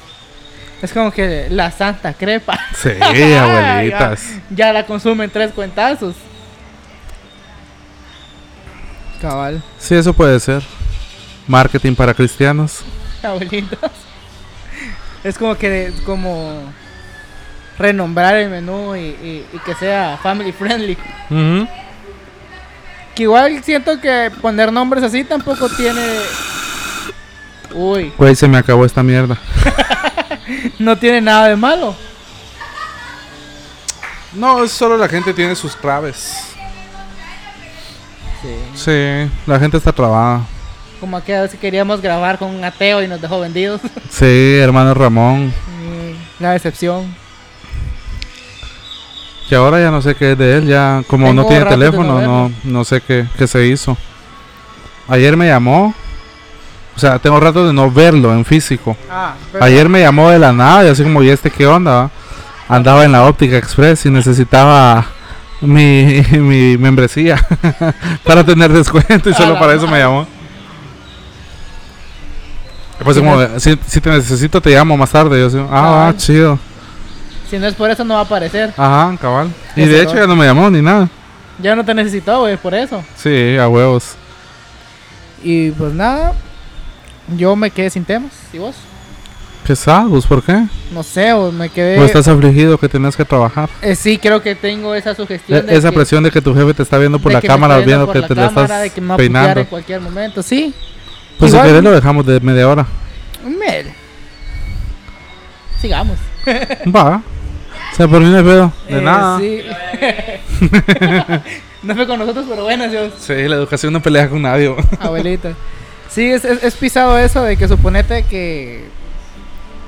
Es como que la santa crepa. Sí, ya, abuelitas. ya la consumen tres cuentazos. Cabal, Sí, eso puede ser. Marketing para cristianos. abuelitas. Es como que como renombrar el menú y, y- y que sea family friendly. Que igual siento que poner nombres así tampoco tiene. Uy, Güey, se me acabó esta mierda. no tiene nada de malo. No, es solo la gente tiene sus claves. Sí. Sí, la gente está trabada. Como aquella vez que queríamos grabar con un ateo y nos dejó vendidos. Sí, hermano Ramón. La decepción. Que ahora ya no sé qué es de él, ya como no tiene teléfono, no no, sé qué, qué se hizo. Ayer me llamó, o sea, tengo rato de no verlo en físico. Ah, Ayer me llamó de la nada y así como, ¿y este qué onda? va?". Andaba en la óptica express y necesitaba mi, mi membresía para tener descuento y solo para eso me llamó. Pues como, si, si te necesito te llamo más tarde. Yo así, ah, chido. Si no es por eso, no va a aparecer. Ajá, cabal. Y de hecho ya no me llamó ni nada. Ya no te necesitó, güey, por eso. Sí, a huevos. Y pues nada, yo me quedé sin temas. ¿Y vos? ¿Qué sabes? ¿Por qué? No sé, o me quedé... ¿O estás afligido que tenías que trabajar? Eh, sí, creo que tengo esa sugestión. E- de esa que- presión de que tu jefe te está viendo por de la que cámara, viendo por que la te la cámara, estás de que me va a peinando. en cualquier momento, sí. Pues si Igual- querés lo dejamos de media hora. Mel. Sigamos. Va. O sea, por mí no hay pedo. De Eh, nada. Sí. no fue con nosotros, pero bueno, Dios. Sí, la educación no pelea con nadie. Abuelita. Sí, es, es, es pisado eso de que suponete que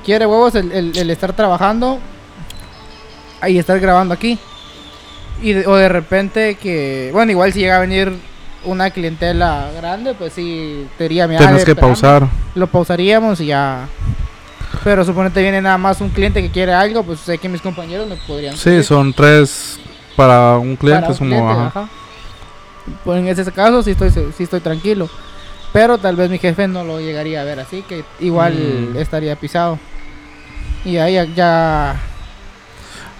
quiere huevos el, el- el estar trabajando y estar grabando aquí. Y de- o de repente que, bueno, igual si llega a venir una clientela grande, pues sí, te diría, mira, Tienes que espérame". pausar. Lo pausaríamos y ya. Pero suponete viene nada más un cliente que quiere algo, pues sé que mis compañeros me podrían. Sí, son tres para un cliente. Para un como, cliente, ajá. ajá. Pues en ese caso sí estoy, sí estoy tranquilo. Pero tal vez mi jefe no lo llegaría a ver así, que igual Mm. estaría pisado. Y ahí ya, ya-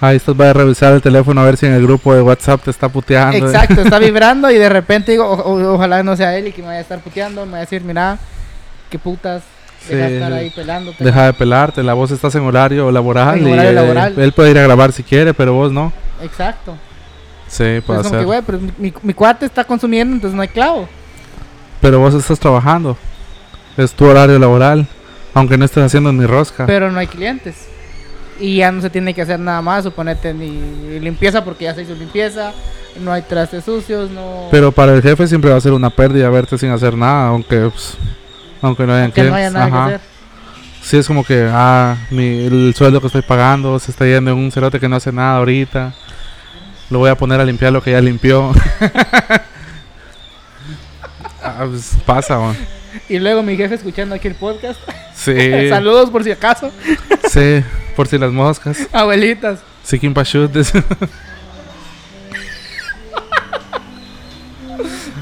Ahí estás, va a revisar el teléfono a ver si en el grupo de WhatsApp te está puteando. Exacto, está vibrando y de repente digo, o- o- ojalá no sea él y que me vaya a estar puteando, me va a decir, mira, qué putas, deja de estar sí. ahí pelándote. Deja de pelarte, la voz estás en horario laboral. En y horario eh, él puede ir a grabar si quiere, pero vos no. Exacto. Sí, puede Es como ser. que, güey, pero mi, mi- mi cuate está consumiendo, entonces no hay clavo. Pero vos estás trabajando. Es tu horario laboral. Aunque no estés haciendo ni rosca. Pero no hay clientes. Y ya no se tiene que hacer nada más, suponete ni limpieza porque ya se hizo limpieza, no hay trastes sucios, no... Pero para el jefe siempre va a ser una pérdida verte sin hacer nada, aunque pues, aunque no hayan que no haya nada Ajá. que hacer. Sí, es como que, ah, mi, el sueldo que estoy pagando se está yendo en un cerote que no hace nada ahorita. Lo voy a poner a limpiar lo que ya limpió. ah, pues, pasa, man. Y luego mi jefe escuchando aquí el podcast. Sí, Saludos por si acaso, sí, por si las moscas. abuelitas. Seeking Pashut.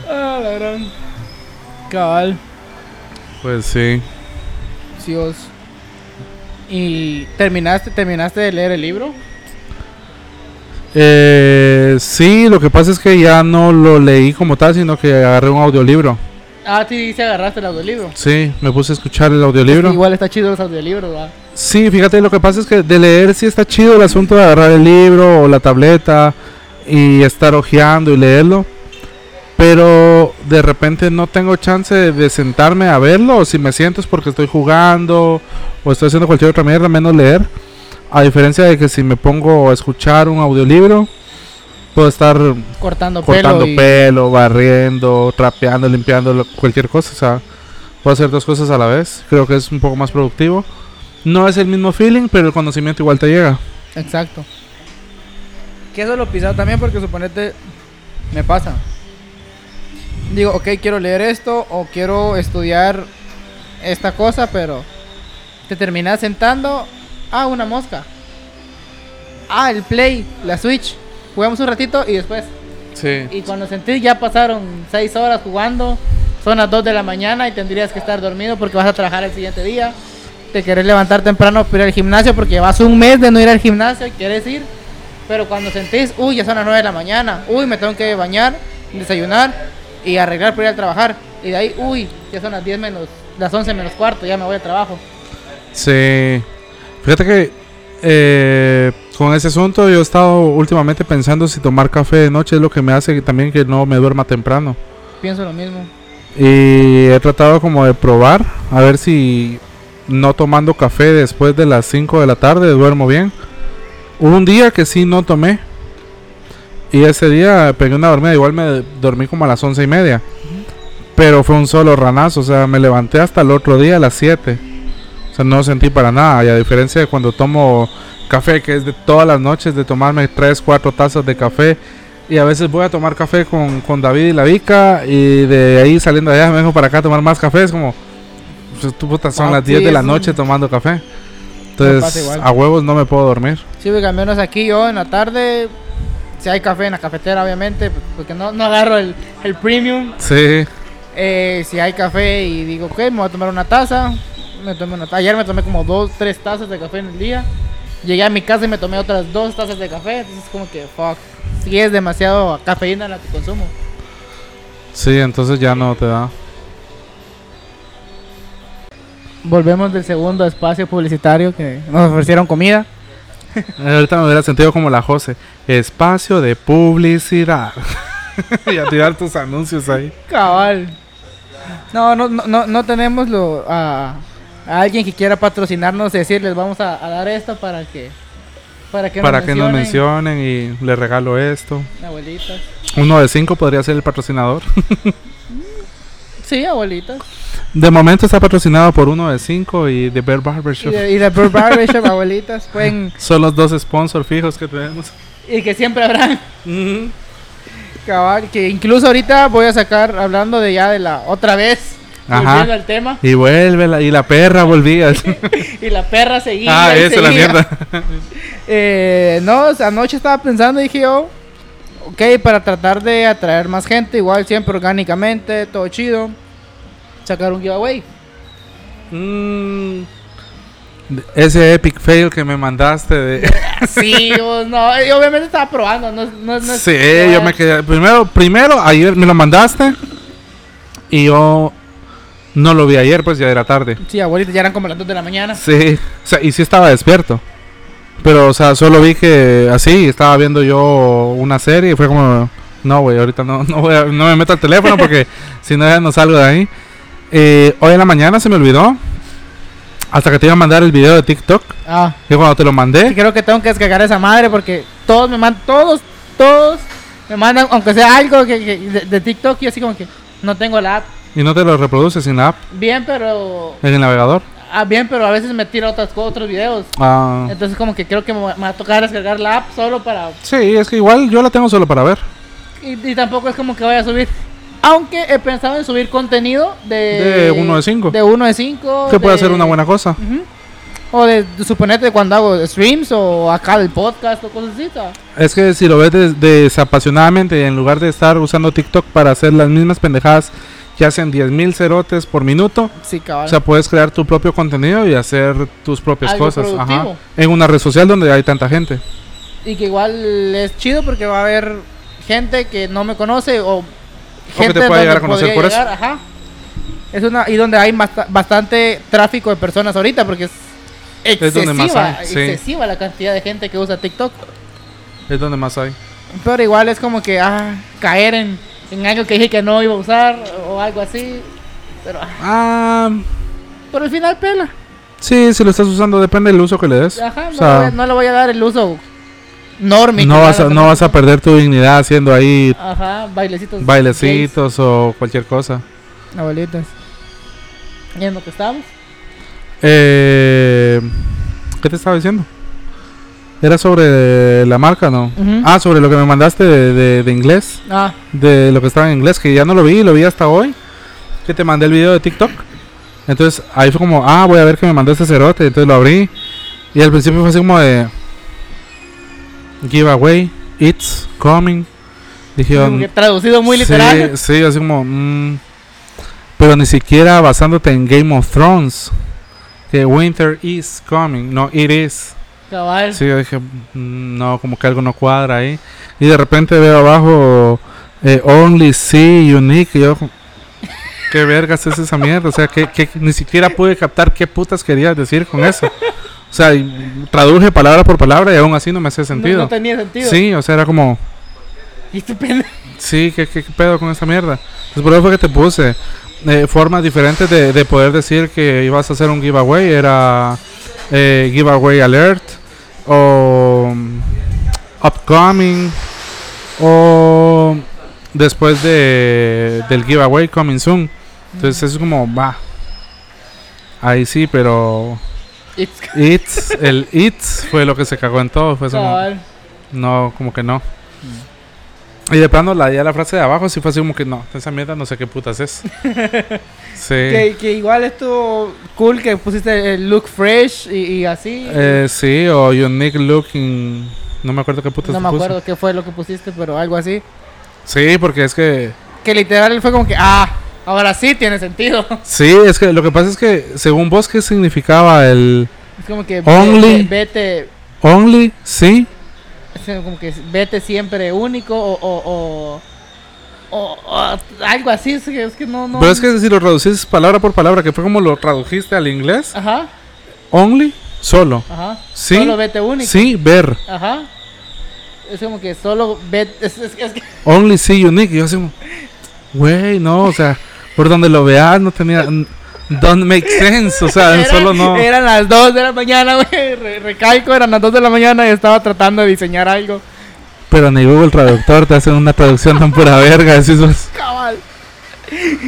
Ah, la gran. Cabal, pues sí. Dios. ¿Y terminaste, terminaste de leer el libro? Eh, sí, lo que pasa es que ya no lo leí como tal, sino que agarré un audiolibro. Ah, sí, sí agarraste el audiolibro. Sí, me puse a escuchar el audiolibro. igual está chido los audiolibros, ¿va? Sí, fíjate, lo que pasa es que de leer sí está chido el asunto de agarrar el libro o la tableta y estar hojeando y leerlo. Pero de repente no tengo chance de, de sentarme a verlo. O si me siento es porque estoy jugando o estoy haciendo cualquier otra mierda, menos leer. A diferencia de que si me pongo a escuchar un audiolibro, puedo estar Cortando, cortando pelo. y- pelo, barriendo, trapeando, limpiando, cualquier cosa. O sea, puedo hacer dos cosas a la vez. Creo que es un poco más productivo. No es el mismo feeling, pero el conocimiento igual te llega. Exacto. Que eso lo pisado también porque suponete me pasa. Digo, ok, quiero leer esto o quiero estudiar esta cosa, pero te terminas sentando. Ah, una mosca. Ah, el play, la switch. Jugamos un ratito y después. Sí. Y cuando sentí ya pasaron 6 horas jugando. Son las 2 de la mañana y tendrías que estar dormido porque vas a trabajar el siguiente día. Te querés levantar temprano para ir al gimnasio porque llevas un mes de no ir al gimnasio y quieres ir. Pero cuando sentís, uy, ya son las 9 de la mañana. Uy, me tengo que bañar, desayunar y arreglar para ir a trabajar. Y de ahí, uy, ya son las 10 menos, las 11 menos cuarto, ya me voy al trabajo. Sí. Fíjate que eh, con ese asunto yo he estado últimamente pensando si tomar café de noche es lo que me hace también que no me duerma temprano. Pienso lo mismo. Y he tratado como de probar a ver si no tomando café después de las 5 de la tarde duermo bien. Hubo un día que sí no tomé. Y ese día pegué una dormida. Igual me dormí como a las once y media. Pero fue un solo ranazo. O sea, me levanté hasta el otro día a las 7. O sea, no sentí para nada. Y a diferencia de cuando tomo café, que es de todas las noches, de tomarme 3, 4 tazas de café. Y a veces voy a tomar café con, con David y la Vica. Y de ahí saliendo de allá me vengo para acá a tomar más café. Es como, pues, tu puta, son Ah, las sí, 10 de la un- noche tomando café. Entonces, a huevos no me puedo dormir. Sí, porque al menos aquí yo en la tarde, si hay café en la cafetera, obviamente, porque no, no agarro el, el premium. Sí. Eh, si hay café y digo, ok, me voy a tomar una taza. Me tomé una taza. Ayer me tomé como dos, tres tazas de café en el día. Llegué a mi casa y me tomé otras dos tazas de café. Entonces es como que, fuck. Si es demasiado cafeína la que consumo. Sí, entonces ya no te da. Volvemos del segundo espacio publicitario que nos ofrecieron comida. Ahorita me hubiera sentido como la Jose. Espacio de publicidad. y a tirar tus anuncios ahí. Cabal. No, no, no, no, tenemos lo, a, a alguien que quiera patrocinarnos y decirles vamos a, a dar esto para que para que Para nos que nos mencionen. mencionen y le regalo esto. Abuelitas. Uno de cinco podría ser el patrocinador. Sí, abuelitas. De momento está patrocinado por uno de cinco y The Bear Y Barbershop. de, y de Bird Barbershop, abuelitas. Pueden, Son los dos sponsors fijos que tenemos. y que siempre habrán. Cabal, que incluso ahorita voy a sacar, hablando de ya de la otra vez, Ajá. volviendo al tema, Y vuelve la, y la perra volvía. y la perra seguía. ah, y eso, la mierda. Eh, no, anoche estaba pensando y dije yo, ok, para tratar de atraer más gente, igual siempre orgánicamente, todo chido, sacar un giveaway. Mm. Ese epic fail que me mandaste de... Sí, o no, y obviamente estaba probando, no, no, no es- Sí, no yo me quedé. Primero, primero, ayer me lo mandaste. Y yo no lo vi ayer, pues ya era tarde. Sí, abuelita, ya eran como las 2 de la mañana. Sí, o sea, y sí estaba despierto. Pero, o sea, solo vi que así, estaba viendo yo una serie y fue como, no, güey, ahorita no, no, voy a- no me meto al teléfono porque si no ya no salgo de ahí. Eh, hoy en la mañana se me olvidó. Hasta que te iba a mandar el video de TikTok. Ah, Y cuando te lo sí, mandé, creo que tengo que descargar esa madre porque todos me mandan, todos, todos me mandan, aunque sea algo que, que- de, de TikTok, y así como que no tengo la app. y no te lo reproduces en la app, Bien, pero... en el navegador. Ah, bien, pero a veces me tira otras, otros videos. Ah, Entonces como que creo que me va a tocar descargar la app solo para... sí, es que igual yo la tengo solo para ver. Y, y tampoco es como que vaya a subir. Aunque he pensado en subir contenido de... De uno de cinco. De uno de cinco. Que puede de- ser una buena cosa. Ujú. O de, de suponete cuando hago streams o acá del podcast o cosas así. ¿sabes? Es que si lo ves des- desapasionadamente, en lugar de estar usando TikTok para hacer las mismas pendejadas que hacen 10.000 cerotes por minuto, Sí, cabal. o sea, puedes crear tu propio contenido y hacer tus propias Algo cosas. Ajá. En una red social donde hay tanta gente. Y que igual es chido porque va a haber gente que no me conoce o que te pueda llegar a conocer por eso. llegar, Ajá. Es una y donde hay basta- bastante tráfico de personas ahorita porque es Es excesiva, donde más hay, sí. excesiva la cantidad de gente que usa TikTok. Es donde más hay. Pero igual es como que ah, caer en, en algo que dije que no iba a usar o algo así. Pero ah, Ah, por el final pela. sí, si lo estás usando, depende del uso que le des. Ajá, O no, le voy a- no le voy a dar el uso norme. no, vas a, no vas a perder tu dignidad haciendo ahí Ajá, bailecitos. bailecitos o cualquier cosa. Abuelitas. ¿Y en lo que estamos? Eh, ¿Qué te estaba diciendo? Era sobre la marca, ¿no? Ah, sobre lo que me mandaste de, de- de inglés. Ah, De lo que estaba en inglés, que ya no lo vi, lo vi hasta hoy. Que te mandé el video de TikTok. Entonces ahí fue como, ah, voy a ver que me mandó este cerote. Entonces lo abrí. Y al principio fue así como de. Giveaway, it's coming. Dije, como que traducido muy literal. Sí, así como. mm, pero ni siquiera basándote en Game of Thrones. Que winter is coming. No, it is. Cabal. Sí, yo dije, mm, no, como que algo no cuadra ahí. Y de repente veo abajo, eh, Only See Unique. Y yo, ¿qué vergas es esa mierda? O sea, que, que ni siquiera pude captar qué putas querías decir con eso. O sea, traduje palabra por palabra y aún así no me hacía sentido. no tenía sentido. Sí, o sea, era como, Y pendejo. sí, ¿qué, qué, qué pedo con esa mierda? Entonces, por eso fue que te puse eh, formas diferentes de, de poder decir que ibas a hacer un giveaway. Era eh, giveaway alert o upcoming o después de, del giveaway coming soon. Entonces, es como, va. Ahí sí, pero It's It's, el It's fue lo que se cagó en todo. Fue como, no, como que no. Y de plano, la, ya la frase de abajo sí fue así como que no, esa mierda no sé qué putas es. sí. Que, que igual estuvo cool que pusiste el look fresh y, y así. Eh, sí, o Unique Looking. No me acuerdo qué putas no me acuerdo qué fue lo que pusiste, pero algo así. Sí, porque es que. Que literal fue como que, ah, ahora sí tiene sentido. Sí, es que lo que pasa es que según vos, ¿qué significaba el Es como que Only. vete, only? Sí. Como que vete siempre único o, o, o, algo así. Es que, es que no, no. Pero es que si lo traducís palabra por palabra, que fue como lo tradujiste al inglés, Ajá, only, solo. ajá. Sí. Solo vete único. Sí, ver. Ajá. Es como que solo vete. Es, es- es que Only see unique. Y yo así como, güey, no, o sea, por donde lo veas no tenía. Don't make sense, o sea, Era- solo no. Eran las 2 de la mañana, güey. re- recalco, eran las 2 de la mañana y estaba tratando de diseñar algo. Pero ni Google Traductor te hacen una traducción tan pura verga. decís vos. Cabal.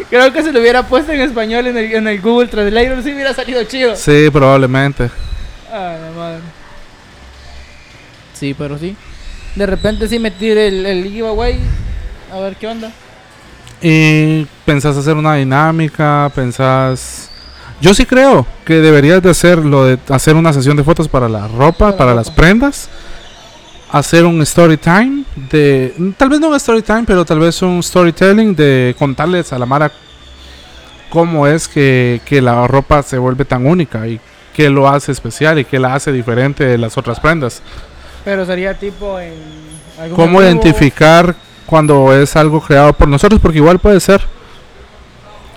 Creo que si lo hubiera puesto en español en el, en el Google Translator, sí hubiera salido chido. Sí, probablemente. Ay, la madre. Sí, pero sí. De repente sí me tiré el, el giveaway. A ver qué onda. Y pensás hacer una dinámica, pensás... Yo sí creo que deberías de hacer lo de hacer una sesión de fotos para la ropa, Para para la las prendas. Hacer un story time de... Tal vez no un story time, pero tal vez un storytelling de contarles a la Mara cómo es que, que la ropa se vuelve tan única y qué lo hace especial y qué la hace diferente de las otras prendas. Pero sería tipo en. algún ¿Cómo identificar cuando es algo creado por nosotros? Porque igual puede ser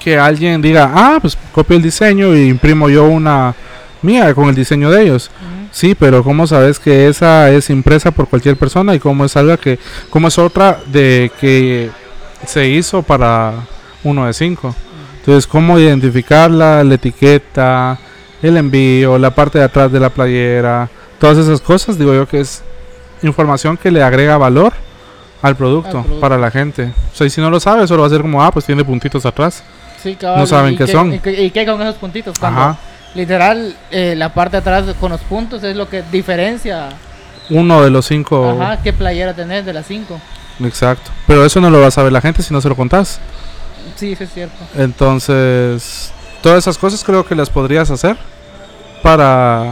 que alguien diga, ah, pues copio el diseño y imprimo yo una mía con el diseño de ellos. Sí, pero ¿cómo sabes que esa es impresa por cualquier persona y cómo es algo que, cómo es otra de que se hizo para uno de cinco? Entonces, ¿cómo identificarla, la etiqueta, el envío, la parte de atrás de la playera, todas esas cosas? Digo yo que es información que le agrega valor al producto, Al producto. para la gente. O sea, y si no lo sabes, solo va a ser como, ah, pues tiene puntitos atrás. Sí, No saben qué qué son. ¿Y qué, y qué con esos puntitos? Cuando Ajá. literal eh, la parte de atrás con los puntos es lo que diferencia. Uno de los cinco. Ajá, qué playera tenés de las 5. Exacto. Pero eso no lo va a saber la gente si no se lo contás. Sí, eso es cierto. Entonces, todas esas cosas creo que las podrías hacer para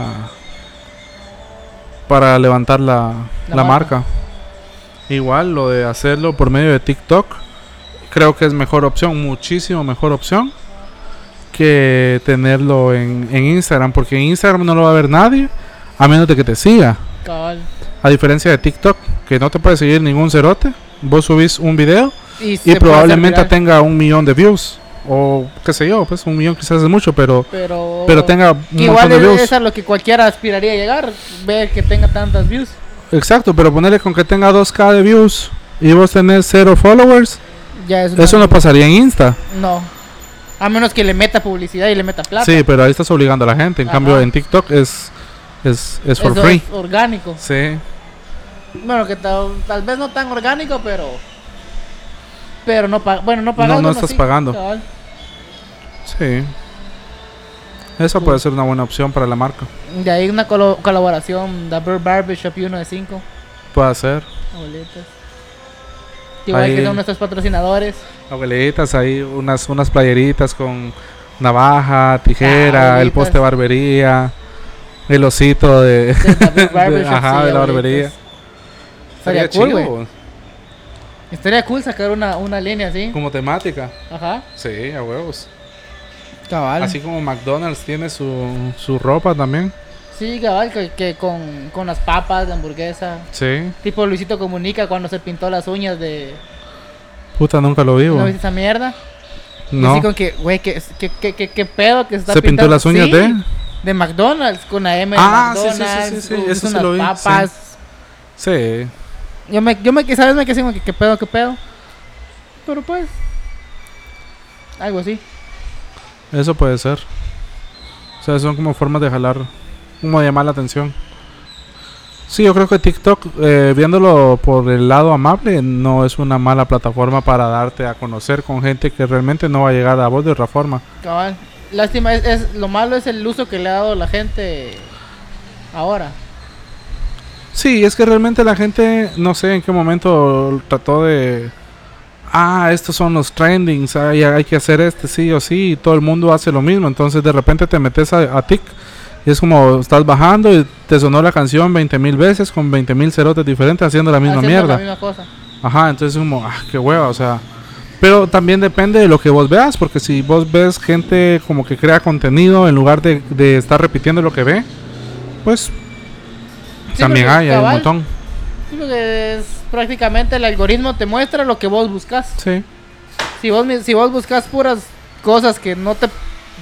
para levantar la, La la marca. marca. Igual lo de hacerlo por medio de TikTok, creo que es mejor opción, muchísimo mejor opción que tenerlo en, en Instagram, porque en Instagram no lo va a ver nadie a menos de que te siga. A diferencia de TikTok, que no te puede seguir ningún cerote, vos subís un video Y, probablemente tenga un millón de views. O qué sé yo, pues un millón quizás es mucho, pero, Pero, pero tenga un montón de views. es a lo que cualquiera aspiraría a llegar. Ver que tenga tantas views. Exacto, pero ponerle con que tenga 2k de views y vos tenés cero followers, Ya es eso no pasaría en Insta. No. A menos que le meta publicidad y le meta plata. Sí, pero ahí estás obligando a la gente. En Ajá. cambio, en TikTok es, es, es for Eso free. es orgánico. Sí, Bueno, que tal, tal vez no tan orgánico, pero. Pero no paga. Bueno, no pagando. no estás pagando. cabal. sí. Esa puede ser una buena opción para la marca. De ahí una colo- colaboración. The Bird Barbershop y uno de 5. Puede ser. Boletas. Igual Ahí- que son nuestros patrocinadores. Abuelitas, ahí unas, unas playeritas con navaja, tijera, Ah, el poste de abuelitas. barbería, el osito de, De de- ajá, sí, de la abuelitas. barbería. Estaría Estaría cool, chido, Estaría cool sacar una, una línea así. como temática. Ajá. Sí, a huevos. Cabal. Así como McDonald's tiene su, su ropa también. Sí, cabal, que, que con, con las papas, la hamburguesa. Sí. Tipo Luisito Comunica cuando se pintó las uñas de. Puta, nunca lo vi, ¿No viste esa mierda? No. así con que, güey, que, que, que, que pedo que se está Se pintó las uñas Sí, de. De McDonald's, con la M de Ah, sí, sí, sí, McDonald's. sí, sí, con eso sí unas lo vi, papas. Sí. Yo me, yo me, ¿sabes? Me quedé así como que, ¿qué pedo, qué pedo? Pero pues. Algo así. Eso puede ser. O sea, son como formas de jalar, como de llamar la atención. Sí, yo creo que TikTok, eh, viéndolo por el lado amable, no es una mala plataforma para darte a conocer con gente que realmente no va a llegar a vos de otra forma. Cabal. Lástima, es, es- lo malo es el uso que le ha dado la gente ahora. Sí, es que realmente la gente, no sé en qué momento trató de... Ah, estos son los trendings, hay, hay que hacer este sí o sí, y todo el mundo hace lo mismo, entonces de repente te metes a, a TIC y es como estás bajando y te sonó la canción 20 mil veces con 20 mil cerotes diferentes haciendo la misma haciendo mierda. La misma cosa. Ajá, entonces como, ah, qué hueva, o sea. Pero también depende de lo que vos veas, porque si vos ves gente como que crea contenido en lugar de, de estar repitiendo lo que ve, pues Sí, también hay, hay un montón. Sí, porque es prácticamente el algoritmo te muestra lo que vos buscas. Sí, Si vos, si vos buscas puras cosas que no te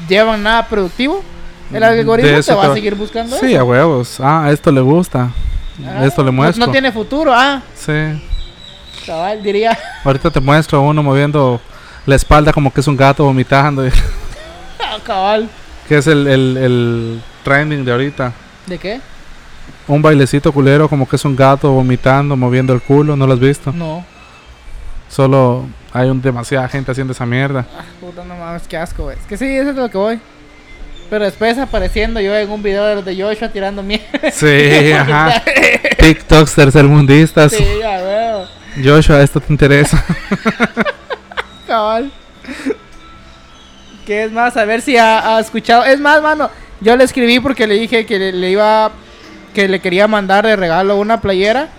llevan nada productivo, el algoritmo te va a seguir buscando sí, eso. a huevos. Ah, a esto le gusta. Ah, esto le no- muestro. No, tiene futuro, ah, Sí. cabal, diría. Ahorita te muestro uno moviendo la espalda como que es un gato vomitando. Ah, cabal. que es el, el, el trending de ahorita. ¿De qué? Un bailecito culero como que es un gato vomitando, moviendo el culo. ¿No lo has visto? No. Solo hay un, demasiada gente haciendo esa mierda. Ah, puta, no mames, qué asco, güey. Es que sí, eso es lo que voy. Pero después apareciendo yo en un video de los de Joshua tirando mierda. Sí, ajá. TikToks tercermundistas. sí, ya veo. Joshua, esto te interesa. Cabal. Que es más, a ver si ha, ha escuchado. Es más, mano, yo le escribí porque le dije que le, le iba. Que le quería mandar de regalo una playera.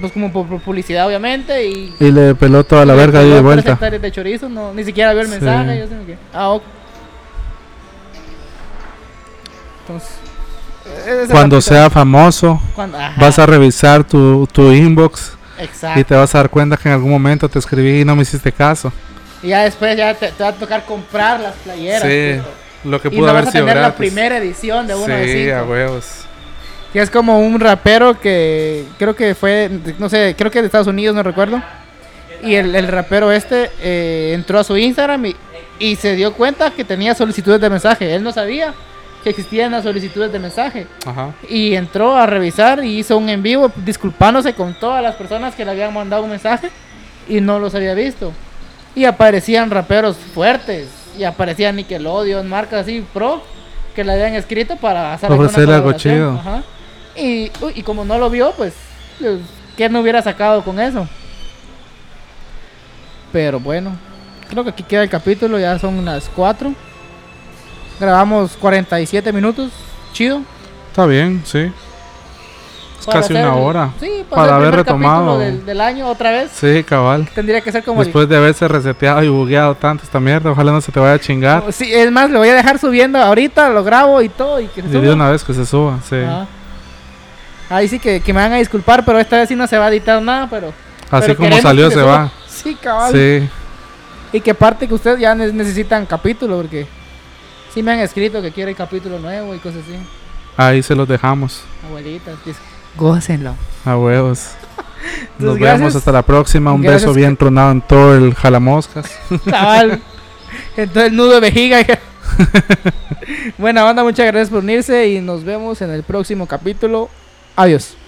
Pues como por, publicidad, obviamente. Y. Y le peló toda la verga ahí de vuelta. de chorizo, no, ni siquiera vio el Sí. mensaje. Yo sé que, ah, ok. Entonces. ese Cuando sea famoso, cuando- vas a revisar tu, tu inbox Exacto. y te vas a dar cuenta que en algún momento te escribí y no me hiciste caso. Y ya después ya te, te va a tocar comprar las playeras. Sí, lo que Y pudo no haber vas a sido tener la gratis. primera edición de uno sí, de a cinco. huevos. Que es como un rapero que creo que fue, no sé, creo que de Estados Unidos, no recuerdo. Y el, el rapero este eh, entró a su Instagram y, y se dio cuenta que tenía solicitudes de mensaje. Él no sabía que existían las solicitudes de mensaje. Ajá. Y entró a revisar y hizo un en vivo disculpándose con todas las personas que le habían mandado un mensaje y no los había visto. Y aparecían raperos fuertes. Y aparecían Nickelodeon, marcas así pro que le habían escrito para hacer Ofrecerle algo chido. Ajá. Y, uy, y como no lo vio, pues, pues, ¿qué no hubiera sacado con eso? Pero bueno, creo que aquí queda el capítulo, ya son las 4. Grabamos 47 minutos, chido. Está bien, sí. Es casi hacer una hora. Sí, para para, haber retomado del, del año otra vez. Sí, cabal. Tendría que ser como el- Después de haberse reseteado y bugueado tanto esta mierda, ojalá no se te vaya a chingar. Sí, es más, lo voy a dejar subiendo ahorita, lo grabo y todo y que se Y de suba. una vez que se suba, sí. Ajá. Ahí sí que, que me van a disculpar, pero esta vez sí no se va a editar nada, pero... Así pero como salió, que se va. Sí, cabal. Sí. Y que parte que ustedes ya ne- necesitan capítulo, porque sí me han escrito que quieren capítulo nuevo y cosas así. Ahí se los dejamos. Abuelitas, dis- gócenlo. A huevos. Nos gracias. vemos hasta la próxima. Un Gracias beso bien tronado en todo el jalamoscas. Cabal. Entonces el nudo de vejiga. Buena banda, muchas gracias por unirse y nos vemos en el próximo capítulo. Adiós.